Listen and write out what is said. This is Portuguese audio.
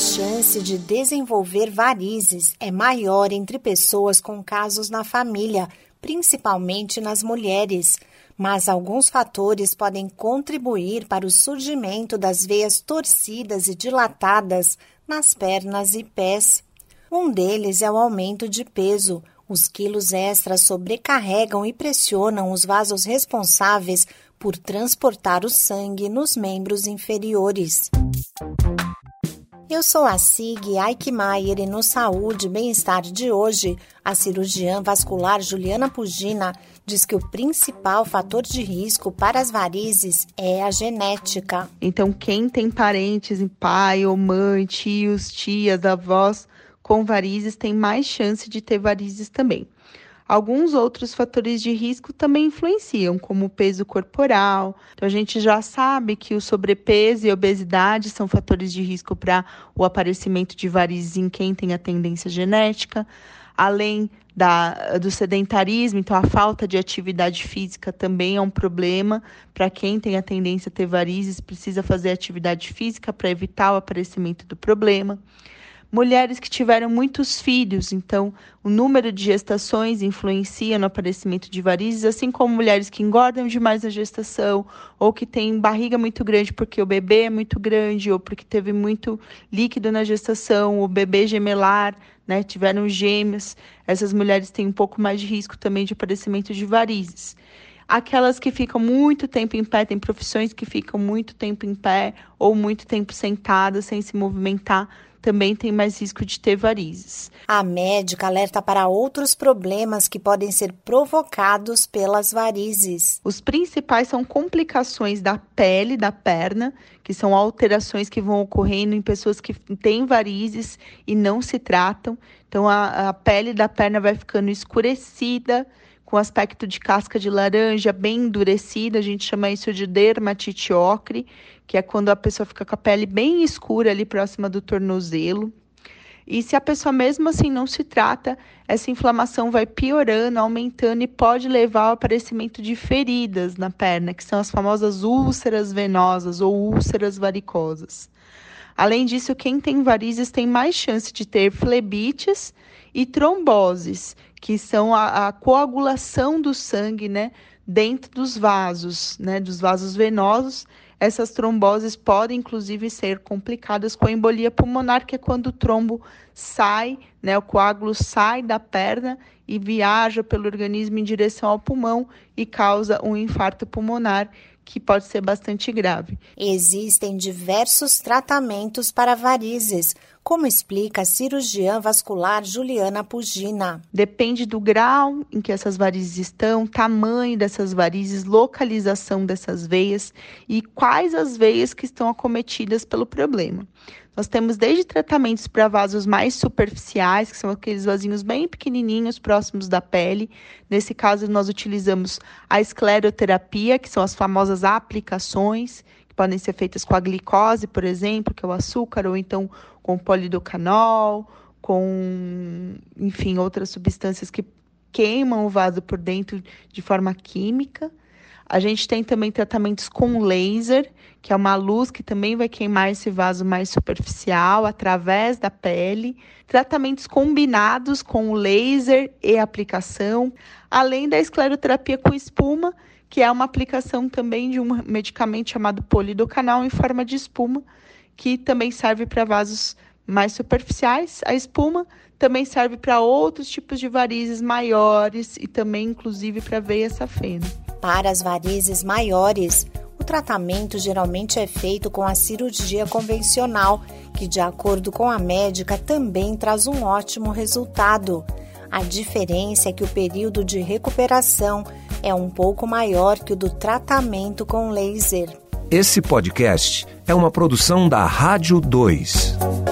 chance de desenvolver varizes é maior entre pessoas com casos na família, principalmente nas mulheres. Mas alguns fatores podem contribuir para o surgimento das veias torcidas e dilatadas nas pernas e pés. Um deles é o aumento de peso. Os quilos extras sobrecarregam e pressionam os vasos responsáveis por transportar o sangue nos membros inferiores. Eu sou a Sig Eichmeier e no Saúde e Bem-Estar de hoje, a cirurgiã vascular Juliana Pugina diz que o principal fator de risco para as varizes é a genética. Então, quem tem parentes, pai ou mãe, tios, tias, avós com varizes tem mais chance de ter varizes também. Alguns outros fatores de risco também influenciam, como o peso corporal. Então, a gente já sabe que o sobrepeso e a obesidade são fatores de risco para o aparecimento de varizes em quem tem a tendência genética. Além da, do sedentarismo, então a falta de atividade física também é um problema para quem tem a tendência a ter varizes, precisa fazer atividade física para evitar o aparecimento do problema mulheres que tiveram muitos filhos, então o número de gestações influencia no aparecimento de varizes, assim como mulheres que engordam demais na gestação ou que têm barriga muito grande porque o bebê é muito grande ou porque teve muito líquido na gestação, o bebê gemelar, né, tiveram gêmeos, essas mulheres têm um pouco mais de risco também de aparecimento de varizes. Aquelas que ficam muito tempo em pé, tem profissões que ficam muito tempo em pé ou muito tempo sentadas sem se movimentar, também tem mais risco de ter varizes. A médica alerta para outros problemas que podem ser provocados pelas varizes. Os principais são complicações da pele da perna, que são alterações que vão ocorrendo em pessoas que têm varizes e não se tratam. Então, a, a pele da perna vai ficando escurecida, com aspecto de casca de laranja bem endurecida, a gente chama isso de dermatite ocre, que é quando a pessoa fica com a pele bem escura ali próxima do tornozelo. E se a pessoa mesmo assim não se trata, essa inflamação vai piorando, aumentando e pode levar ao aparecimento de feridas na perna, que são as famosas úlceras venosas ou úlceras varicosas. Além disso, quem tem varizes tem mais chance de ter flebites e tromboses, que são a, a coagulação do sangue, né, dentro dos vasos, né, dos vasos venosos. Essas tromboses podem, inclusive, ser complicadas com a embolia pulmonar, que é quando o trombo sai, né, o coágulo sai da perna e viaja pelo organismo em direção ao pulmão e causa um infarto pulmonar que pode ser bastante grave. Existem diversos tratamentos para varizes, como explica a cirurgiã vascular Juliana Pugina. Depende do grau em que essas varizes estão, tamanho dessas varizes, localização dessas veias e quais as veias que estão acometidas pelo problema. Nós temos desde tratamentos para vasos mais superficiais, que são aqueles vasinhos bem pequenininhos próximos da pele. Nesse caso, nós utilizamos a escleroterapia, que são as famosas aplicações, que podem ser feitas com a glicose, por exemplo, que é o açúcar, ou então com polidocanol, com, enfim, outras substâncias que queimam o vaso por dentro de forma química. A gente tem também tratamentos com laser, que é uma luz que também vai queimar esse vaso mais superficial através da pele. Tratamentos combinados com laser e aplicação, além da escleroterapia com espuma, que é uma aplicação também de um medicamento chamado polidocanal em forma de espuma, que também serve para vasos mais superficiais. A espuma também serve para outros tipos de varizes maiores e também, inclusive, para veia safena. Para as varizes maiores, o tratamento geralmente é feito com a cirurgia convencional, que, de acordo com a médica, também traz um ótimo resultado. A diferença é que o período de recuperação é um pouco maior que o do tratamento com laser. Esse podcast é uma produção da Rádio 2.